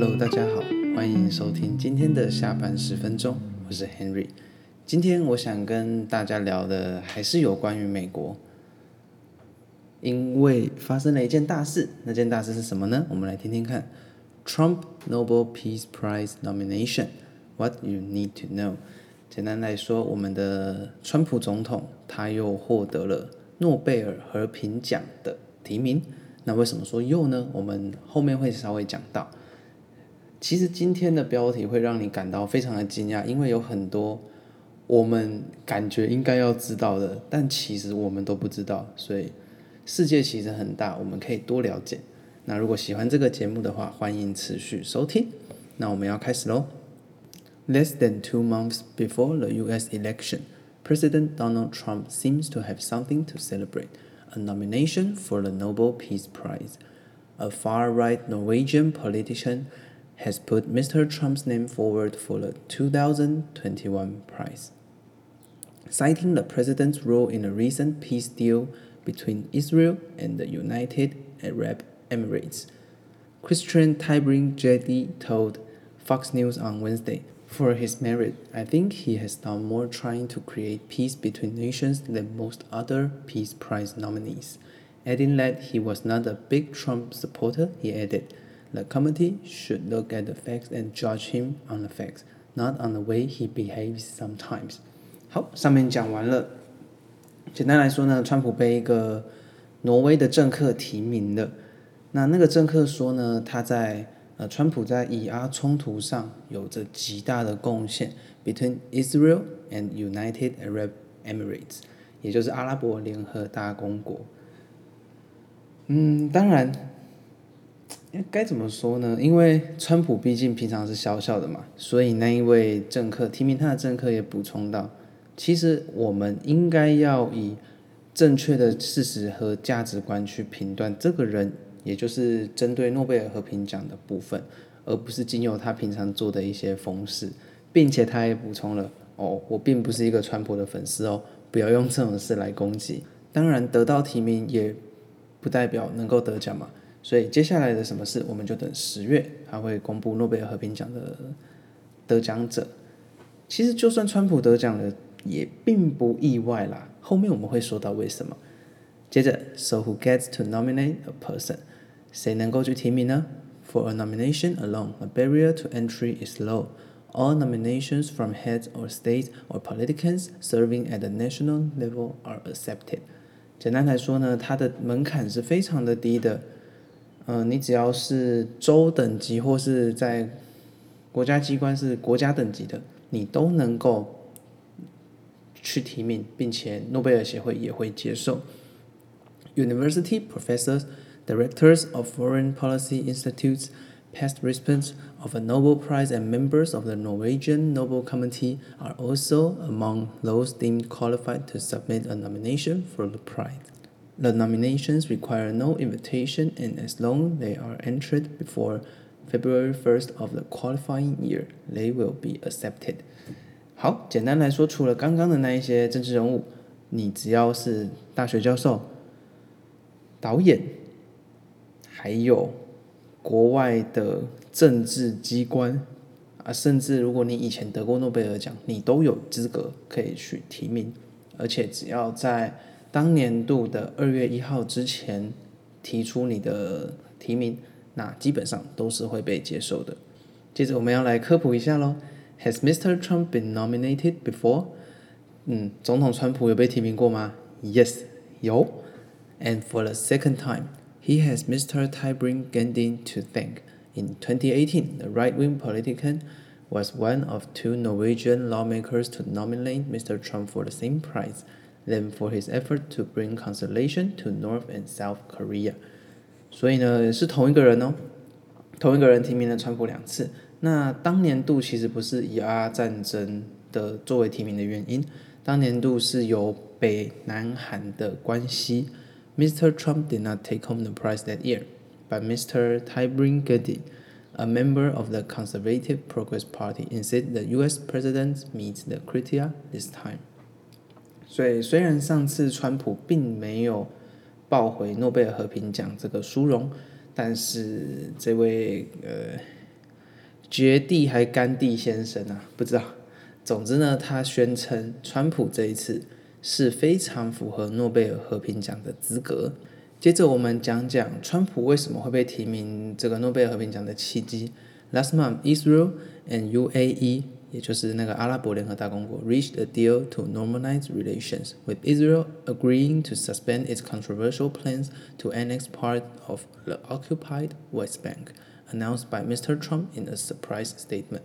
Hello，大家好，欢迎收听今天的下班十分钟，我是 Henry。今天我想跟大家聊的还是有关于美国，因为发生了一件大事，那件大事是什么呢？我们来听听看。Trump Nobel Peace Prize nomination，What you need to know。简单来说，我们的川普总统他又获得了诺贝尔和平奖的提名。那为什么说又呢？我们后面会稍微讲到。其实今天的标题会让你感到非常的惊讶，因为有很多我们感觉应该要知道的，但其实我们都不知道。所以世界其实很大，我们可以多了解。那如果喜欢这个节目的话，欢迎持续收听。那我们要开始喽。Less than two months before the U.S. election, President Donald Trump seems to have something to celebrate: a nomination for the Nobel Peace Prize. A far-right Norwegian politician has put Mr. Trump's name forward for the 2021 prize. Citing the president's role in a recent peace deal between Israel and the United Arab Emirates, Christian Tybring-Gedi told Fox News on Wednesday, For his merit, I think he has done more trying to create peace between nations than most other Peace Prize nominees. Adding that he was not a big Trump supporter, he added, The committee should look at the facts and judge him on the facts, not on the way he behaves sometimes. 好，上面讲完了。简单来说呢，川普被一个挪威的政客提名了。那那个政客说呢，他在呃，川普在以阿冲突上有着极大的贡献，between Israel and United Arab Emirates，也就是阿拉伯联合大公国。嗯，当然。该怎么说呢？因为川普毕竟平常是小小的嘛，所以那一位政客提名他的政客也补充到，其实我们应该要以正确的事实和价值观去评断这个人，也就是针对诺贝尔和平奖的部分，而不是仅有他平常做的一些风事，并且他也补充了，哦，我并不是一个川普的粉丝哦，不要用这种事来攻击。当然，得到提名也不代表能够得奖嘛。所以接下来的什么事，我们就等十月，他会公布诺贝尔和平奖的得奖者。其实就算川普得奖了，也并不意外啦。后面我们会说到为什么。接着，So who gets to nominate a person？谁能够去提名呢？For a nomination alone, a barrier to entry is low. All nominations from heads or states or politicians serving at the national level are accepted。简单来说呢，它的门槛是非常的低的。嗯、你只要是州等级或是在国家机关是国家等级的，你都能够去提名，并且诺贝尔协会也会接受。University professors, directors of foreign policy institutes, past recipients of a Nobel Prize, and members of the Norwegian Nobel Committee are also among those deemed qualified to submit a nomination for the prize. The nominations require no invitation, and as long they are entered before February 1st of the qualifying year, they will be accepted. 好，简单来说，除了刚刚的那一些政治人物，你只要是大学教授、导演，还有国外的政治机关啊，甚至如果你以前得过诺贝尔奖，你都有资格可以去提名，而且只要在当年度的二月一号之前提出你的提名，那基本上都是会被接受的。接着我们要来科普一下喽。Has Mr. Trump been nominated before？嗯，总统川普有被提名过吗？Yes，有。And for the second time, he has Mr. Tybring-Gjedde to thank. In 2018, the right-wing politician was one of two Norwegian lawmakers to nominate Mr. Trump for the same prize. Them for his effort to bring consolation to North and South Korea，所以呢是同一个人哦，同一个人提名了川普两次。那当年度其实不是以阿战争的作为提名的原因，当年度是由北南韩的关系。Mr. Trump did not take home the prize that year, but Mr. Tybring-Gjedde, a member of the Conservative Progress Party, insisted the U.S. president meet the criteria this time. 所以，虽然上次川普并没有抱回诺贝尔和平奖这个殊荣，但是这位呃绝地还甘地先生啊，不知道。总之呢，他宣称川普这一次是非常符合诺贝尔和平奖的资格。接着我们讲讲川普为什么会被提名这个诺贝尔和平奖的契机。Last month, Israel and UAE 也就是那个阿拉伯联合大公国，reached a deal to normalize relations, with Israel agreeing to suspend its controversial plans to annex part of the occupied West Bank, announced by Mr. Trump in a surprise statement.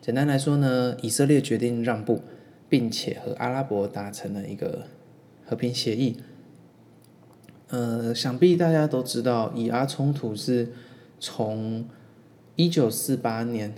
简单来说呢，以色列决定让步，并且和阿拉伯达成了一个和平协议。呃，想必大家都知道，以阿冲突是从一九四八年。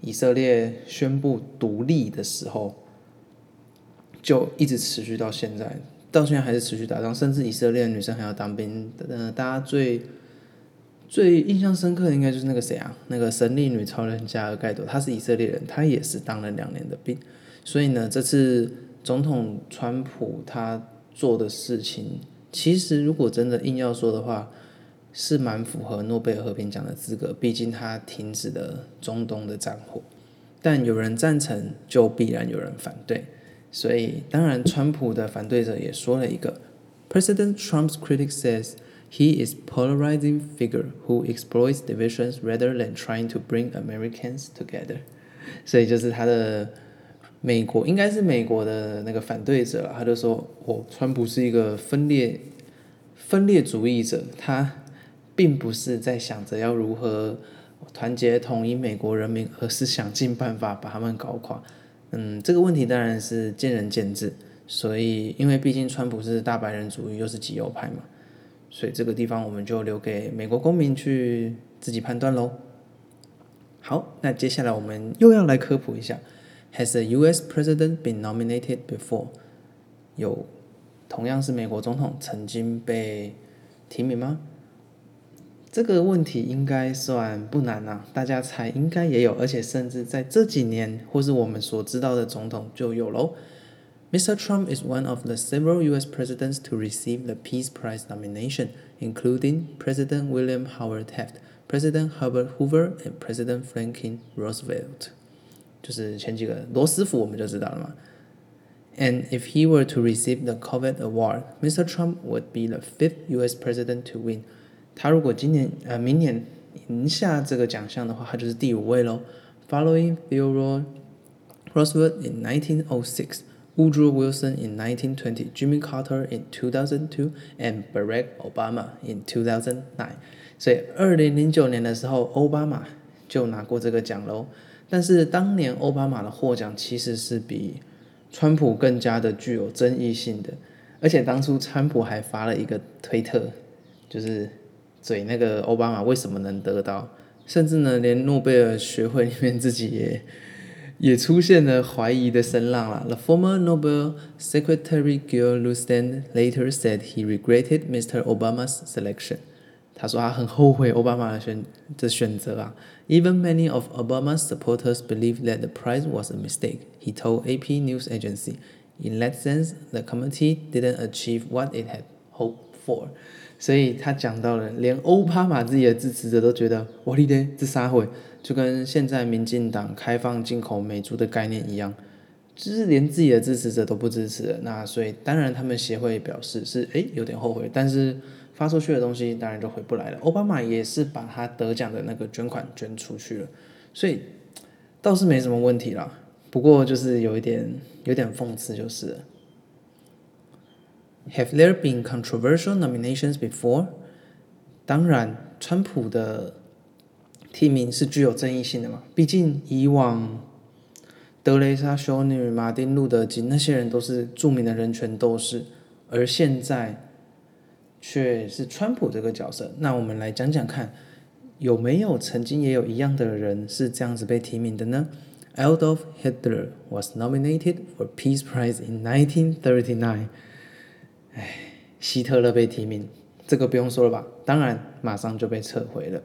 以色列宣布独立的时候，就一直持续到现在，到现在还是持续打仗，甚至以色列女生还要当兵。呃，大家最最印象深刻的应该就是那个谁啊？那个神力女超人加尔盖朵，她是以色列人，她也是当了两年的兵。所以呢，这次总统川普他做的事情，其实如果真的硬要说的话，是蛮符合诺贝尔和平奖的资格，毕竟他停止了中东的战火。但有人赞成，就必然有人反对。所以，当然，川普的反对者也说了一个：President Trump's critic says he is polarizing figure who exploits divisions rather than trying to bring Americans together。所以，就是他的美国，应该是美国的那个反对者。他就说：“哦，川普是一个分裂分裂主义者。”他。并不是在想着要如何团结统一美国人民，而是想尽办法把他们搞垮。嗯，这个问题当然是见仁见智。所以，因为毕竟川普是大白人主义，又是极右派嘛，所以这个地方我们就留给美国公民去自己判断喽。好，那接下来我们又要来科普一下：Has a U.S. president been nominated before？有同样是美国总统曾经被提名吗？这个问题应该算不难啊，大家猜应该也有，而且甚至在这几年或是我们所知道的总统就有喽。Mr. Trump is one of the several U.S. presidents to receive the Peace Prize nomination, including President William Howard Taft, President Herbert Hoover, and President Franklin Roosevelt。就是前几个罗斯福我们就知道了嘛。And if he were to receive the Covet Award, Mr. Trump would be the fifth U.S. president to win. 他如果今年呃明年赢下这个奖项的话，他就是第五位喽。Following Theodore Roosevelt in 1906, Woodrow Wilson in 1920, Jimmy Carter in 2002, and Barack Obama in 2009。所以二零零九年的时候，奥巴马就拿过这个奖喽。但是当年奥巴马的获奖其实是比川普更加的具有争议性的，而且当初川普还发了一个推特，就是。所以那个奥巴马为什么能得到？甚至呢，连诺贝尔学会里面自己也也出现了怀疑的声浪啦。The former Nobel Secretary Gil Lustein later said he regretted Mr. Obama's selection。他说他很后悔奥巴马的选的选择啊。Even many of Obama's supporters believe that the prize was a mistake. He told AP News Agency, "In that sense, the committee didn't achieve what it had hoped 所以他讲到了，连欧巴马自己的支持者都觉得，哇哩咧，这啥会？就跟现在民进党开放进口美猪的概念一样，就是连自己的支持者都不支持了。那所以当然他们协会表示是诶有点后悔，但是发出去的东西当然就回不来了。奥巴马也是把他得奖的那个捐款捐出去了，所以倒是没什么问题啦。不过就是有一点有点讽刺就是。Have there been controversial nominations before？当然，川普的提名是具有争议性的嘛。毕竟以往德雷莎修女、马丁路德金那些人都是著名的人权斗士，而现在却是川普这个角色。那我们来讲讲看，有没有曾经也有一样的人是这样子被提名的呢？Adolf Hitler was nominated for Peace Prize in 1939。哎，希特勒被提名，这个不用说了吧？当然，马上就被撤回了。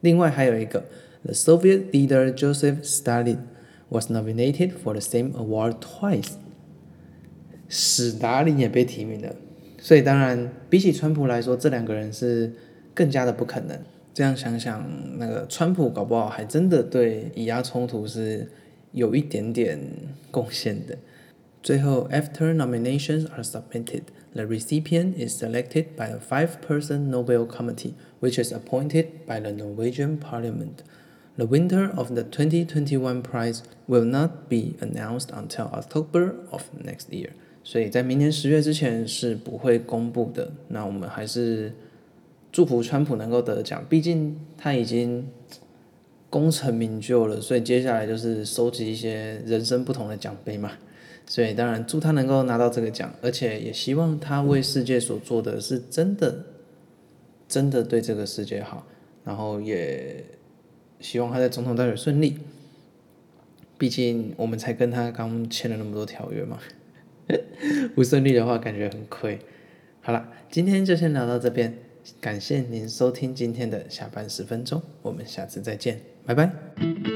另外还有一个，The Soviet leader Joseph Stalin was nominated for the same award twice。史达林也被提名了，所以当然比起川普来说，这两个人是更加的不可能。这样想想，那个川普搞不好还真的对以阿冲突是有一点点贡献的。最后，after nominations are submitted, the recipient is selected by a five-person Nobel committee, which is appointed by the Norwegian Parliament. The winner of the 2021 prize will not be announced until October of next year. 所以在明年十月之前是不会公布的。那我们还是祝福川普能够得奖，毕竟他已经功成名就了。所以接下来就是收集一些人生不同的奖杯嘛。 所以当然祝他能够拿到这个奖，而且也希望他为世界所做的是真的，真的对这个世界好。然后也希望他在总统大选顺利。毕竟我们才跟他刚签了那么多条约嘛。不顺利的话，感觉很亏。好了，今天就先聊到这边，感谢您收听今天的下班十分钟，我们下次再见，拜拜。